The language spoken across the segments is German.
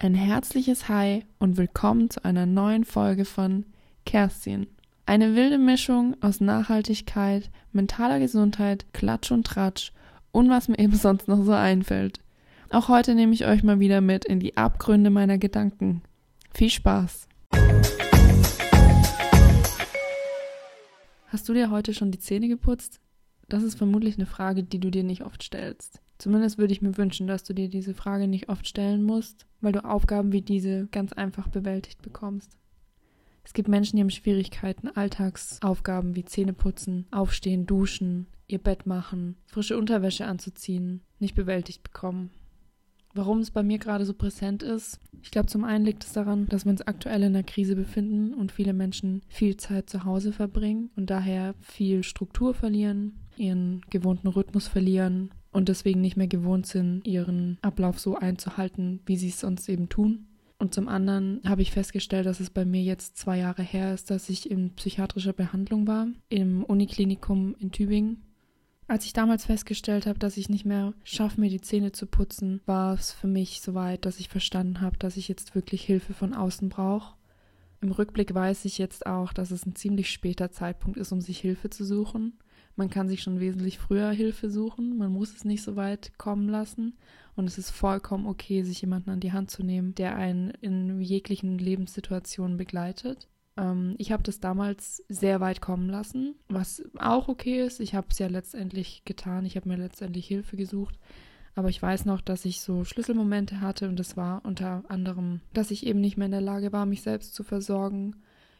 Ein herzliches Hi und willkommen zu einer neuen Folge von Kerstin. Eine wilde Mischung aus Nachhaltigkeit, mentaler Gesundheit, Klatsch und Tratsch und was mir eben sonst noch so einfällt. Auch heute nehme ich euch mal wieder mit in die Abgründe meiner Gedanken. Viel Spaß! Hast du dir heute schon die Zähne geputzt? Das ist vermutlich eine Frage, die du dir nicht oft stellst. Zumindest würde ich mir wünschen, dass du dir diese Frage nicht oft stellen musst, weil du Aufgaben wie diese ganz einfach bewältigt bekommst. Es gibt Menschen, die haben Schwierigkeiten, Alltagsaufgaben wie Zähneputzen, Aufstehen, Duschen, ihr Bett machen, frische Unterwäsche anzuziehen, nicht bewältigt bekommen. Warum es bei mir gerade so präsent ist? Ich glaube, zum einen liegt es daran, dass wir uns aktuell in einer Krise befinden und viele Menschen viel Zeit zu Hause verbringen und daher viel Struktur verlieren, ihren gewohnten Rhythmus verlieren und deswegen nicht mehr gewohnt sind, ihren Ablauf so einzuhalten, wie sie es sonst eben tun. Und zum anderen habe ich festgestellt, dass es bei mir jetzt zwei Jahre her ist, dass ich in psychiatrischer Behandlung war, im Uniklinikum in Tübingen. Als ich damals festgestellt habe, dass ich nicht mehr schaffe, mir die Zähne zu putzen, war es für mich soweit, dass ich verstanden habe, dass ich jetzt wirklich Hilfe von außen brauche. Im Rückblick weiß ich jetzt auch, dass es ein ziemlich später Zeitpunkt ist, um sich Hilfe zu suchen. Man kann sich schon wesentlich früher Hilfe suchen, man muss es nicht so weit kommen lassen und es ist vollkommen okay, sich jemanden an die Hand zu nehmen, der einen in jeglichen Lebenssituationen begleitet. Ähm, ich habe das damals sehr weit kommen lassen, was auch okay ist. Ich habe es ja letztendlich getan. Ich habe mir letztendlich Hilfe gesucht. Aber ich weiß noch, dass ich so Schlüsselmomente hatte und das war unter anderem, dass ich eben nicht mehr in der Lage war, mich selbst zu versorgen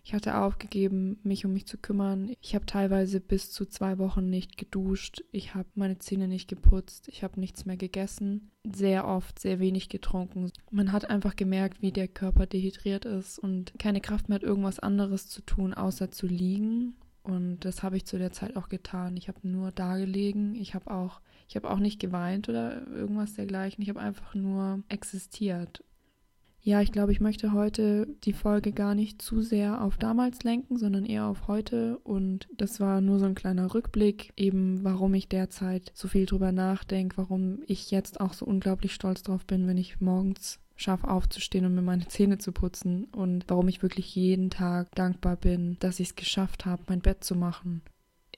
ich hatte aufgegeben, mich um mich zu kümmern. Ich habe teilweise bis zu zwei Wochen nicht geduscht. Ich habe meine Zähne nicht geputzt. Ich habe nichts mehr gegessen. Sehr oft sehr wenig getrunken. Man hat einfach gemerkt, wie der Körper dehydriert ist und keine Kraft mehr hat, irgendwas anderes zu tun, außer zu liegen. Und das habe ich zu der Zeit auch getan. Ich habe nur da gelegen. Ich habe auch, ich habe auch nicht geweint oder irgendwas dergleichen. Ich habe einfach nur existiert. Ja, ich glaube, ich möchte heute die Folge gar nicht zu sehr auf damals lenken, sondern eher auf heute. Und das war nur so ein kleiner Rückblick, eben warum ich derzeit so viel drüber nachdenke, warum ich jetzt auch so unglaublich stolz drauf bin, wenn ich morgens schaffe aufzustehen und mir meine Zähne zu putzen und warum ich wirklich jeden Tag dankbar bin, dass ich es geschafft habe, mein Bett zu machen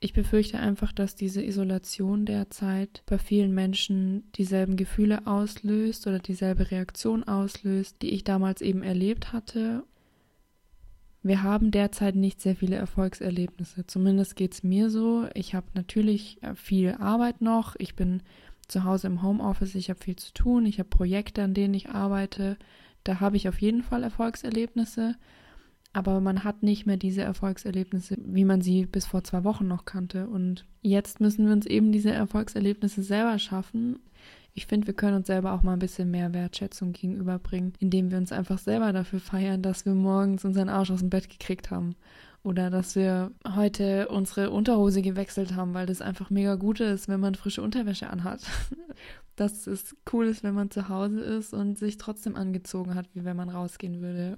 ich befürchte einfach, dass diese Isolation derzeit bei vielen Menschen dieselben Gefühle auslöst oder dieselbe Reaktion auslöst, die ich damals eben erlebt hatte. Wir haben derzeit nicht sehr viele Erfolgserlebnisse. Zumindest geht es mir so. Ich habe natürlich viel Arbeit noch. Ich bin zu Hause im Homeoffice. Ich habe viel zu tun. Ich habe Projekte, an denen ich arbeite. Da habe ich auf jeden Fall Erfolgserlebnisse aber man hat nicht mehr diese Erfolgserlebnisse, wie man sie bis vor zwei Wochen noch kannte. Und jetzt müssen wir uns eben diese Erfolgserlebnisse selber schaffen. Ich finde, wir können uns selber auch mal ein bisschen mehr Wertschätzung gegenüberbringen, indem wir uns einfach selber dafür feiern, dass wir morgens unseren Arsch aus dem Bett gekriegt haben. Oder dass wir heute unsere Unterhose gewechselt haben, weil das einfach mega gut ist, wenn man frische Unterwäsche anhat. dass es cool ist, wenn man zu Hause ist und sich trotzdem angezogen hat, wie wenn man rausgehen würde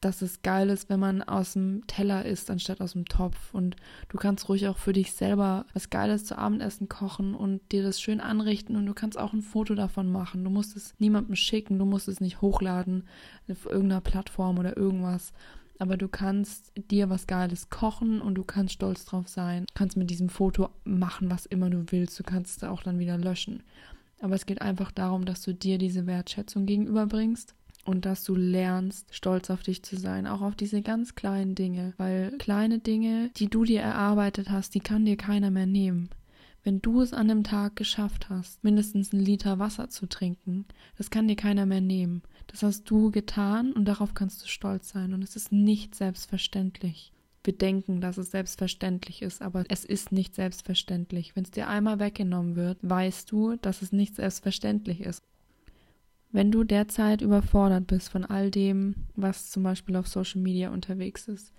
dass es geil ist, wenn man aus dem Teller isst, anstatt aus dem Topf. Und du kannst ruhig auch für dich selber was Geiles zu Abendessen kochen und dir das schön anrichten und du kannst auch ein Foto davon machen. Du musst es niemandem schicken, du musst es nicht hochladen auf irgendeiner Plattform oder irgendwas. Aber du kannst dir was Geiles kochen und du kannst stolz drauf sein. Du kannst mit diesem Foto machen, was immer du willst. Du kannst es auch dann wieder löschen. Aber es geht einfach darum, dass du dir diese Wertschätzung gegenüberbringst und dass du lernst, stolz auf dich zu sein, auch auf diese ganz kleinen Dinge, weil kleine Dinge, die du dir erarbeitet hast, die kann dir keiner mehr nehmen. Wenn du es an einem Tag geschafft hast, mindestens einen Liter Wasser zu trinken, das kann dir keiner mehr nehmen. Das hast du getan und darauf kannst du stolz sein. Und es ist nicht selbstverständlich. Wir denken, dass es selbstverständlich ist, aber es ist nicht selbstverständlich. Wenn es dir einmal weggenommen wird, weißt du, dass es nicht selbstverständlich ist. Wenn du derzeit überfordert bist von all dem, was zum Beispiel auf Social Media unterwegs ist,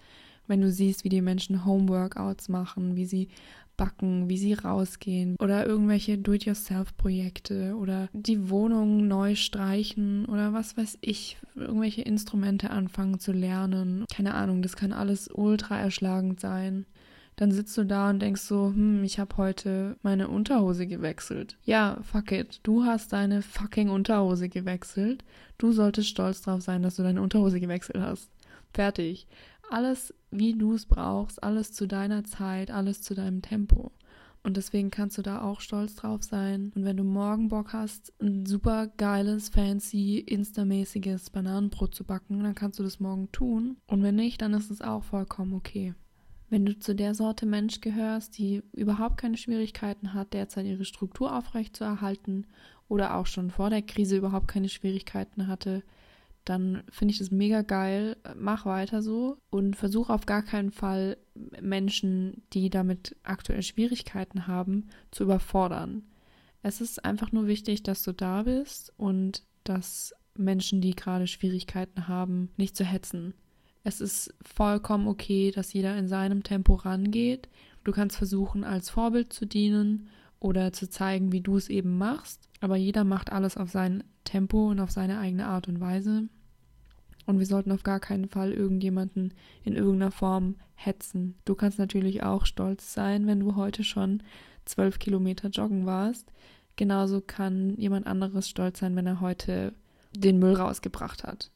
wenn du siehst, wie die Menschen Homeworkouts machen, wie sie backen, wie sie rausgehen oder irgendwelche Do-it-yourself-Projekte oder die Wohnung neu streichen oder was weiß ich, irgendwelche Instrumente anfangen zu lernen. Keine Ahnung, das kann alles ultra erschlagend sein dann sitzt du da und denkst so, hm, ich habe heute meine Unterhose gewechselt. Ja, fuck it. Du hast deine fucking Unterhose gewechselt. Du solltest stolz drauf sein, dass du deine Unterhose gewechselt hast. Fertig. Alles, wie du es brauchst, alles zu deiner Zeit, alles zu deinem Tempo. Und deswegen kannst du da auch stolz drauf sein. Und wenn du morgen Bock hast, ein super geiles, fancy, instamäßiges Bananenbrot zu backen, dann kannst du das morgen tun. Und wenn nicht, dann ist es auch vollkommen okay. Wenn du zu der Sorte Mensch gehörst, die überhaupt keine Schwierigkeiten hat, derzeit ihre Struktur aufrechtzuerhalten oder auch schon vor der Krise überhaupt keine Schwierigkeiten hatte, dann finde ich das mega geil. Mach weiter so und versuch auf gar keinen Fall Menschen, die damit aktuell Schwierigkeiten haben, zu überfordern. Es ist einfach nur wichtig, dass du da bist und dass Menschen, die gerade Schwierigkeiten haben, nicht zu hetzen. Es ist vollkommen okay, dass jeder in seinem Tempo rangeht. Du kannst versuchen, als Vorbild zu dienen oder zu zeigen, wie du es eben machst. Aber jeder macht alles auf sein Tempo und auf seine eigene Art und Weise. Und wir sollten auf gar keinen Fall irgendjemanden in irgendeiner Form hetzen. Du kannst natürlich auch stolz sein, wenn du heute schon zwölf Kilometer joggen warst. Genauso kann jemand anderes stolz sein, wenn er heute den Müll rausgebracht hat.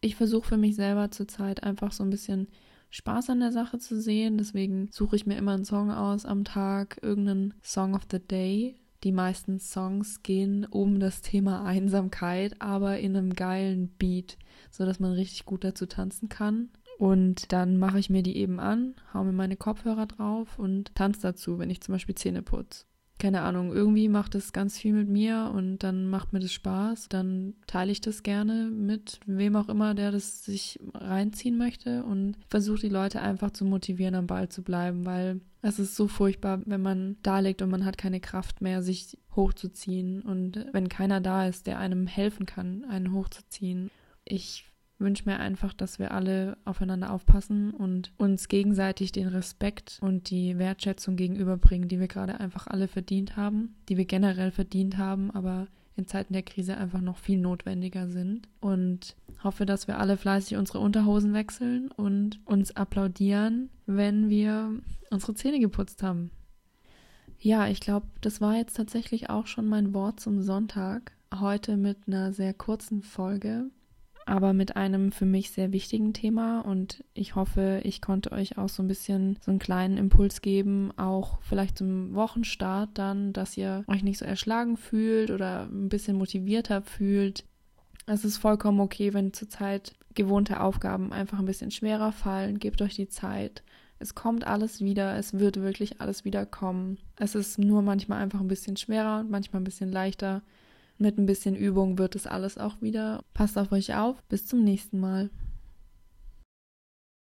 Ich versuche für mich selber zurzeit einfach so ein bisschen Spaß an der Sache zu sehen. Deswegen suche ich mir immer einen Song aus am Tag, irgendeinen Song of the Day, die meisten Songs gehen um das Thema Einsamkeit, aber in einem geilen Beat, so dass man richtig gut dazu tanzen kann. Und dann mache ich mir die eben an, hau mir meine Kopfhörer drauf und tanze dazu, wenn ich zum Beispiel Zähne putze keine Ahnung, irgendwie macht es ganz viel mit mir und dann macht mir das Spaß. Dann teile ich das gerne mit wem auch immer, der das sich reinziehen möchte und versuche die Leute einfach zu motivieren, am Ball zu bleiben, weil es ist so furchtbar, wenn man da liegt und man hat keine Kraft mehr, sich hochzuziehen und wenn keiner da ist, der einem helfen kann, einen hochzuziehen. Ich wünsche mir einfach, dass wir alle aufeinander aufpassen und uns gegenseitig den Respekt und die Wertschätzung gegenüberbringen, die wir gerade einfach alle verdient haben, die wir generell verdient haben, aber in Zeiten der Krise einfach noch viel notwendiger sind. Und hoffe, dass wir alle fleißig unsere Unterhosen wechseln und uns applaudieren, wenn wir unsere Zähne geputzt haben. Ja, ich glaube, das war jetzt tatsächlich auch schon mein Wort zum Sonntag. Heute mit einer sehr kurzen Folge aber mit einem für mich sehr wichtigen Thema und ich hoffe, ich konnte euch auch so ein bisschen so einen kleinen Impuls geben, auch vielleicht zum Wochenstart dann, dass ihr euch nicht so erschlagen fühlt oder ein bisschen motivierter fühlt. Es ist vollkommen okay, wenn zurzeit gewohnte Aufgaben einfach ein bisschen schwerer fallen. Gebt euch die Zeit. Es kommt alles wieder, es wird wirklich alles wieder kommen. Es ist nur manchmal einfach ein bisschen schwerer und manchmal ein bisschen leichter. Mit ein bisschen Übung wird es alles auch wieder. Passt auf euch auf. Bis zum nächsten Mal.